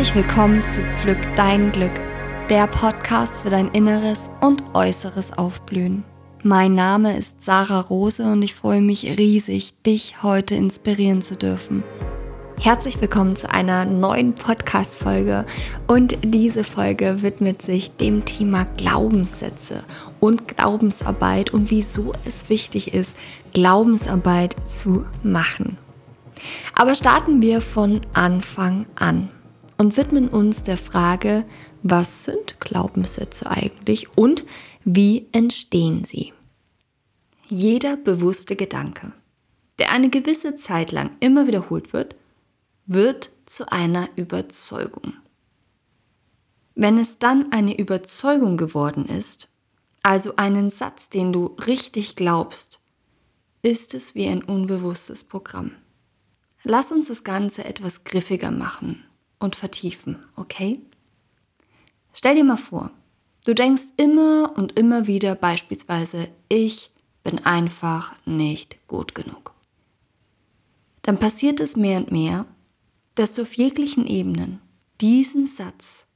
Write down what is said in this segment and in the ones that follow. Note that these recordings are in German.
Herzlich willkommen zu Pflück dein Glück, der Podcast für dein inneres und äußeres Aufblühen. Mein Name ist Sarah Rose und ich freue mich riesig, dich heute inspirieren zu dürfen. Herzlich willkommen zu einer neuen Podcast-Folge und diese Folge widmet sich dem Thema Glaubenssätze und Glaubensarbeit und wieso es wichtig ist, Glaubensarbeit zu machen. Aber starten wir von Anfang an und widmen uns der Frage, was sind Glaubenssätze eigentlich und wie entstehen sie? Jeder bewusste Gedanke, der eine gewisse Zeit lang immer wiederholt wird, wird zu einer Überzeugung. Wenn es dann eine Überzeugung geworden ist, also einen Satz, den du richtig glaubst, ist es wie ein unbewusstes Programm. Lass uns das Ganze etwas griffiger machen und vertiefen, okay? Stell dir mal vor, du denkst immer und immer wieder beispielsweise, ich bin einfach nicht gut genug. Dann passiert es mehr und mehr, dass du auf jeglichen Ebenen diesen Satz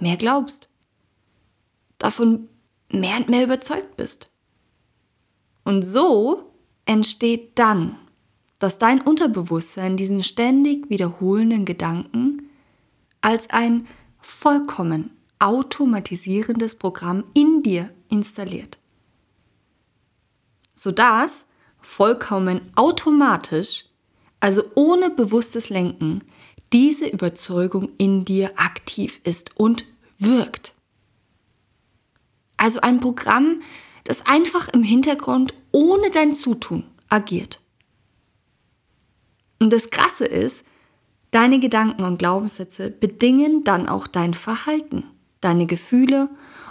mehr glaubst, davon mehr und mehr überzeugt bist. Und so entsteht dann dass dein Unterbewusstsein diesen ständig wiederholenden Gedanken als ein vollkommen automatisierendes Programm in dir installiert. Sodass vollkommen automatisch, also ohne bewusstes Lenken, diese Überzeugung in dir aktiv ist und wirkt. Also ein Programm, das einfach im Hintergrund ohne dein Zutun agiert. Und das Krasse ist, deine Gedanken und Glaubenssätze bedingen dann auch dein Verhalten, deine Gefühle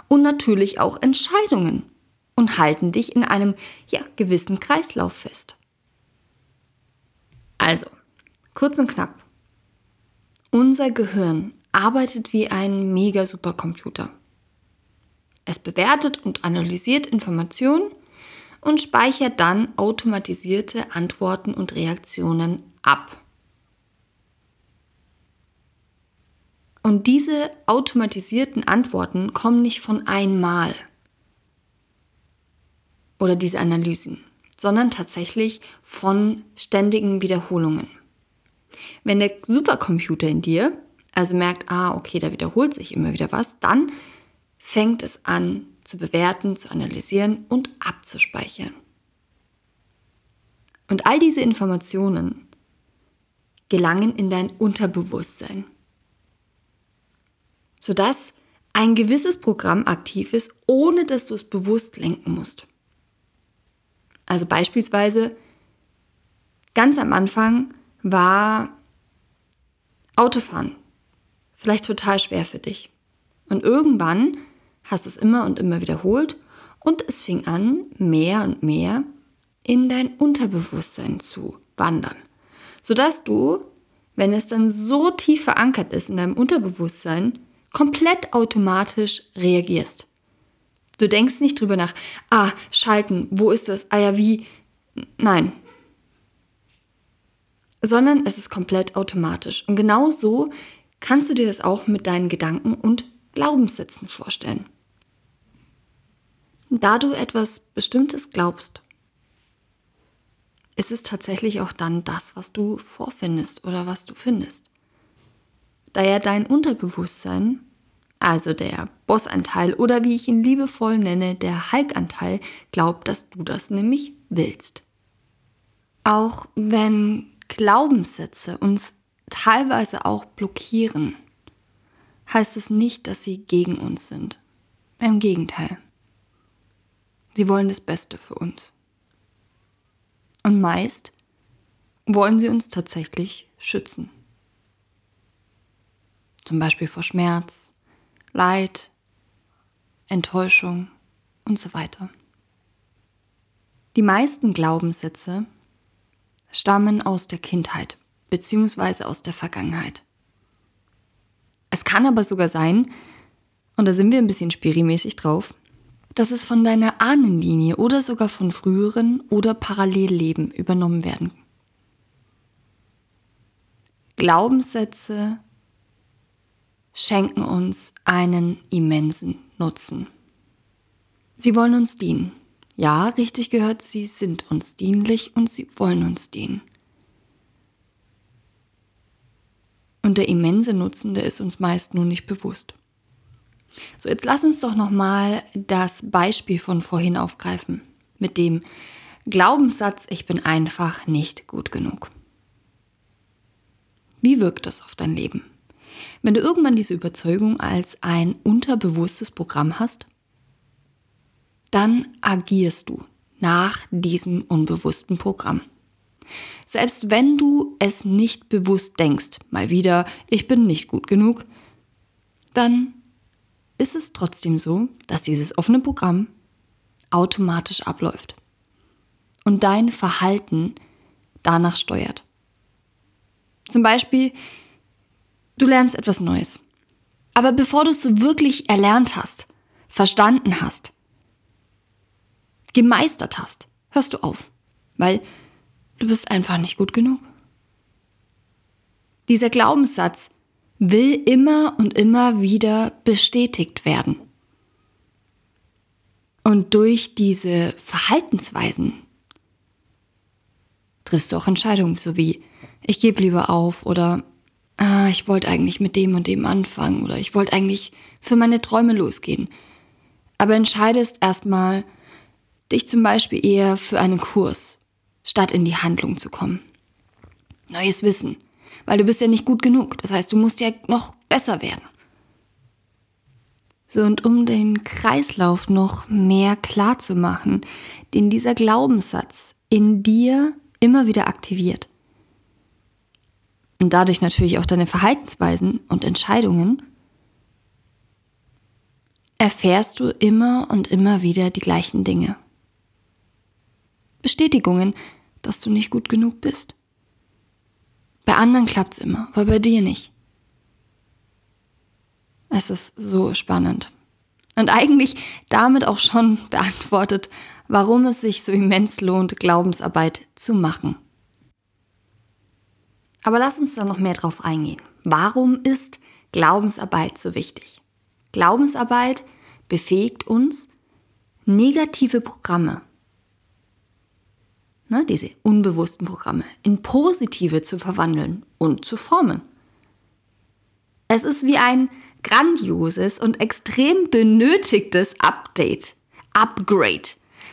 und natürlich auch Entscheidungen und halten dich in einem ja, gewissen Kreislauf fest. Also, kurz und knapp. Unser Gehirn arbeitet wie ein mega Supercomputer. Es bewertet und analysiert Informationen und speichert dann automatisierte Antworten und Reaktionen ab. Und diese automatisierten Antworten kommen nicht von einmal oder diese Analysen, sondern tatsächlich von ständigen Wiederholungen. Wenn der Supercomputer in dir also merkt, ah, okay, da wiederholt sich immer wieder was, dann fängt es an zu bewerten, zu analysieren und abzuspeichern. Und all diese Informationen gelangen in dein Unterbewusstsein, sodass ein gewisses Programm aktiv ist, ohne dass du es bewusst lenken musst. Also beispielsweise ganz am Anfang war Autofahren vielleicht total schwer für dich. Und irgendwann hast du es immer und immer wiederholt und es fing an, mehr und mehr in dein Unterbewusstsein zu wandern sodass du, wenn es dann so tief verankert ist in deinem Unterbewusstsein, komplett automatisch reagierst. Du denkst nicht drüber nach, ah, schalten, wo ist das, ah ja, wie, nein. Sondern es ist komplett automatisch. Und genau so kannst du dir das auch mit deinen Gedanken und Glaubenssätzen vorstellen. Da du etwas Bestimmtes glaubst, ist es tatsächlich auch dann das, was du vorfindest oder was du findest. Da ja dein Unterbewusstsein, also der Bossanteil oder wie ich ihn liebevoll nenne, der Hulkanteil, glaubt, dass du das nämlich willst. Auch wenn Glaubenssätze uns teilweise auch blockieren, heißt es nicht, dass sie gegen uns sind. Im Gegenteil. Sie wollen das Beste für uns. Und meist wollen sie uns tatsächlich schützen. Zum Beispiel vor Schmerz, Leid, Enttäuschung und so weiter. Die meisten Glaubenssätze stammen aus der Kindheit bzw. aus der Vergangenheit. Es kann aber sogar sein, und da sind wir ein bisschen spirimäßig drauf, dass es von deiner Ahnenlinie oder sogar von früheren oder Parallelleben übernommen werden. Glaubenssätze schenken uns einen immensen Nutzen. Sie wollen uns dienen. Ja, richtig gehört, sie sind uns dienlich und sie wollen uns dienen. Und der immense Nutzen, der ist uns meist nur nicht bewusst. So, jetzt lass uns doch nochmal das Beispiel von vorhin aufgreifen, mit dem Glaubenssatz, ich bin einfach nicht gut genug. Wie wirkt das auf dein Leben? Wenn du irgendwann diese Überzeugung als ein unterbewusstes Programm hast, dann agierst du nach diesem unbewussten Programm. Selbst wenn du es nicht bewusst denkst, mal wieder, ich bin nicht gut genug, dann ist es trotzdem so, dass dieses offene Programm automatisch abläuft und dein Verhalten danach steuert. Zum Beispiel, du lernst etwas Neues. Aber bevor du es so wirklich erlernt hast, verstanden hast, gemeistert hast, hörst du auf, weil du bist einfach nicht gut genug. Dieser Glaubenssatz will immer und immer wieder bestätigt werden. Und durch diese Verhaltensweisen triffst du auch Entscheidungen, so wie ich gebe lieber auf oder ah, ich wollte eigentlich mit dem und dem anfangen oder ich wollte eigentlich für meine Träume losgehen. Aber entscheidest erstmal, dich zum Beispiel eher für einen Kurs, statt in die Handlung zu kommen. Neues Wissen, weil du bist ja nicht gut genug. Das heißt, du musst ja noch besser werden. So, und um den Kreislauf noch mehr klar zu machen, den dieser Glaubenssatz in dir immer wieder aktiviert. Und dadurch natürlich auch deine Verhaltensweisen und Entscheidungen, erfährst du immer und immer wieder die gleichen Dinge. Bestätigungen, dass du nicht gut genug bist. Bei anderen klappt es immer, aber bei dir nicht. Es ist so spannend. Und eigentlich damit auch schon beantwortet, warum es sich so immens lohnt, Glaubensarbeit zu machen. Aber lass uns da noch mehr drauf eingehen. Warum ist Glaubensarbeit so wichtig? Glaubensarbeit befähigt uns, negative Programme, ne, diese unbewussten Programme, in positive zu verwandeln und zu formen. Es ist wie ein grandioses und extrem benötigtes Update, Upgrade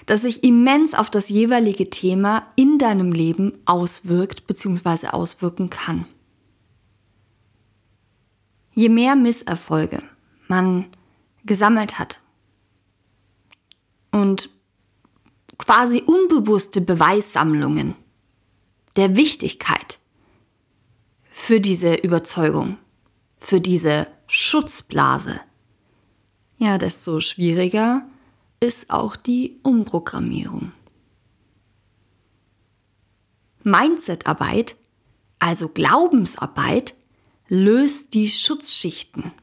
das sich immens auf das jeweilige Thema in deinem Leben auswirkt bzw. auswirken kann. Je mehr Misserfolge man gesammelt hat und quasi unbewusste Beweissammlungen der Wichtigkeit für diese Überzeugung, für diese Schutzblase, ja, desto schwieriger ist auch die Umprogrammierung. Mindsetarbeit, also Glaubensarbeit, löst die Schutzschichten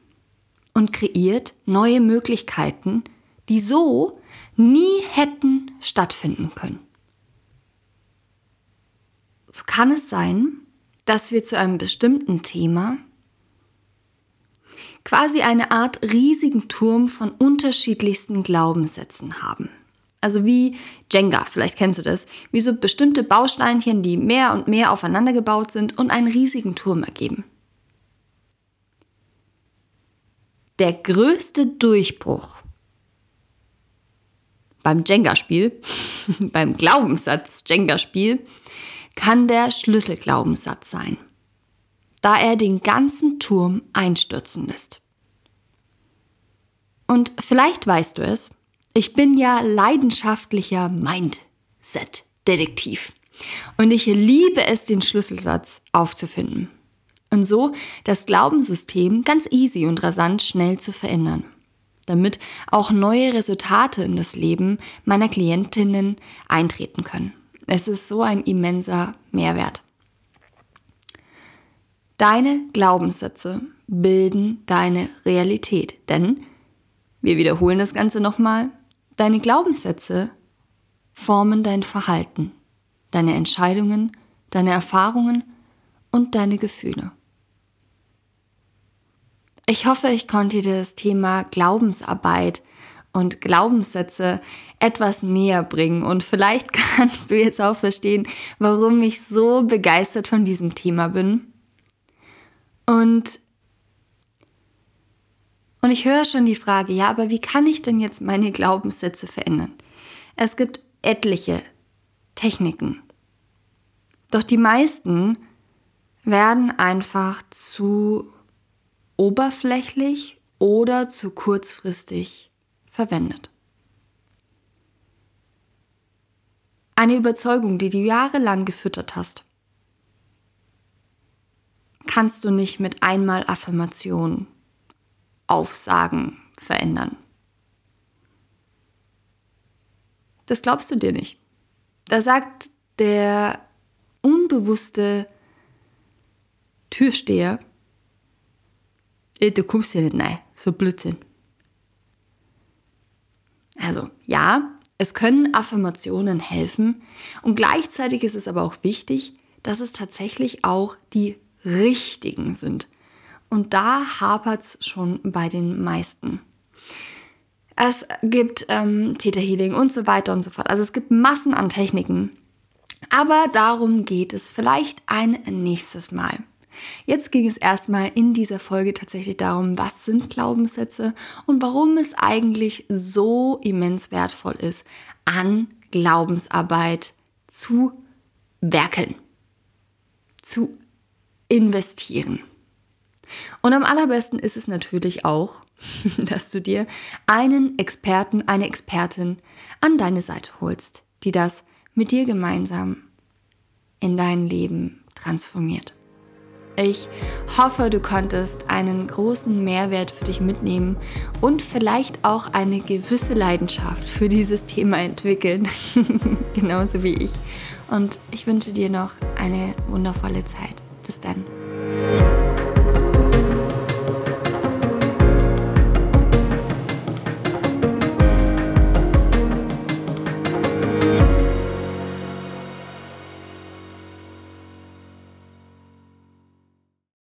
und kreiert neue Möglichkeiten, die so nie hätten stattfinden können. So kann es sein, dass wir zu einem bestimmten Thema quasi eine Art riesigen Turm von unterschiedlichsten Glaubenssätzen haben. Also wie Jenga, vielleicht kennst du das, wie so bestimmte Bausteinchen, die mehr und mehr aufeinander gebaut sind und einen riesigen Turm ergeben. Der größte Durchbruch beim Jenga-Spiel, beim Glaubenssatz Jenga-Spiel, kann der Schlüsselglaubenssatz sein da er den ganzen Turm einstürzen lässt. Und vielleicht weißt du es, ich bin ja leidenschaftlicher Mindset-Detektiv. Und ich liebe es, den Schlüsselsatz aufzufinden. Und so das Glaubenssystem ganz easy und rasant schnell zu verändern. Damit auch neue Resultate in das Leben meiner Klientinnen eintreten können. Es ist so ein immenser Mehrwert. Deine Glaubenssätze bilden deine Realität. Denn, wir wiederholen das Ganze nochmal, deine Glaubenssätze formen dein Verhalten, deine Entscheidungen, deine Erfahrungen und deine Gefühle. Ich hoffe, ich konnte dir das Thema Glaubensarbeit und Glaubenssätze etwas näher bringen. Und vielleicht kannst du jetzt auch verstehen, warum ich so begeistert von diesem Thema bin. Und, und ich höre schon die Frage, ja, aber wie kann ich denn jetzt meine Glaubenssätze verändern? Es gibt etliche Techniken. Doch die meisten werden einfach zu oberflächlich oder zu kurzfristig verwendet. Eine Überzeugung, die du jahrelang gefüttert hast, kannst du nicht mit einmal Affirmation, Aufsagen verändern. Das glaubst du dir nicht. Da sagt der unbewusste Türsteher, du kommst hier nicht rein, so Blödsinn. Also ja, es können Affirmationen helfen und gleichzeitig ist es aber auch wichtig, dass es tatsächlich auch die richtigen sind. Und da hapert es schon bei den meisten. Es gibt ähm, Theta Healing und so weiter und so fort. Also es gibt Massen an Techniken. Aber darum geht es vielleicht ein nächstes Mal. Jetzt ging es erstmal in dieser Folge tatsächlich darum, was sind Glaubenssätze und warum es eigentlich so immens wertvoll ist, an Glaubensarbeit zu werkeln, zu investieren. Und am allerbesten ist es natürlich auch, dass du dir einen Experten, eine Expertin an deine Seite holst, die das mit dir gemeinsam in dein Leben transformiert. Ich hoffe, du konntest einen großen Mehrwert für dich mitnehmen und vielleicht auch eine gewisse Leidenschaft für dieses Thema entwickeln, genauso wie ich. Und ich wünsche dir noch eine wundervolle Zeit. Bis dann.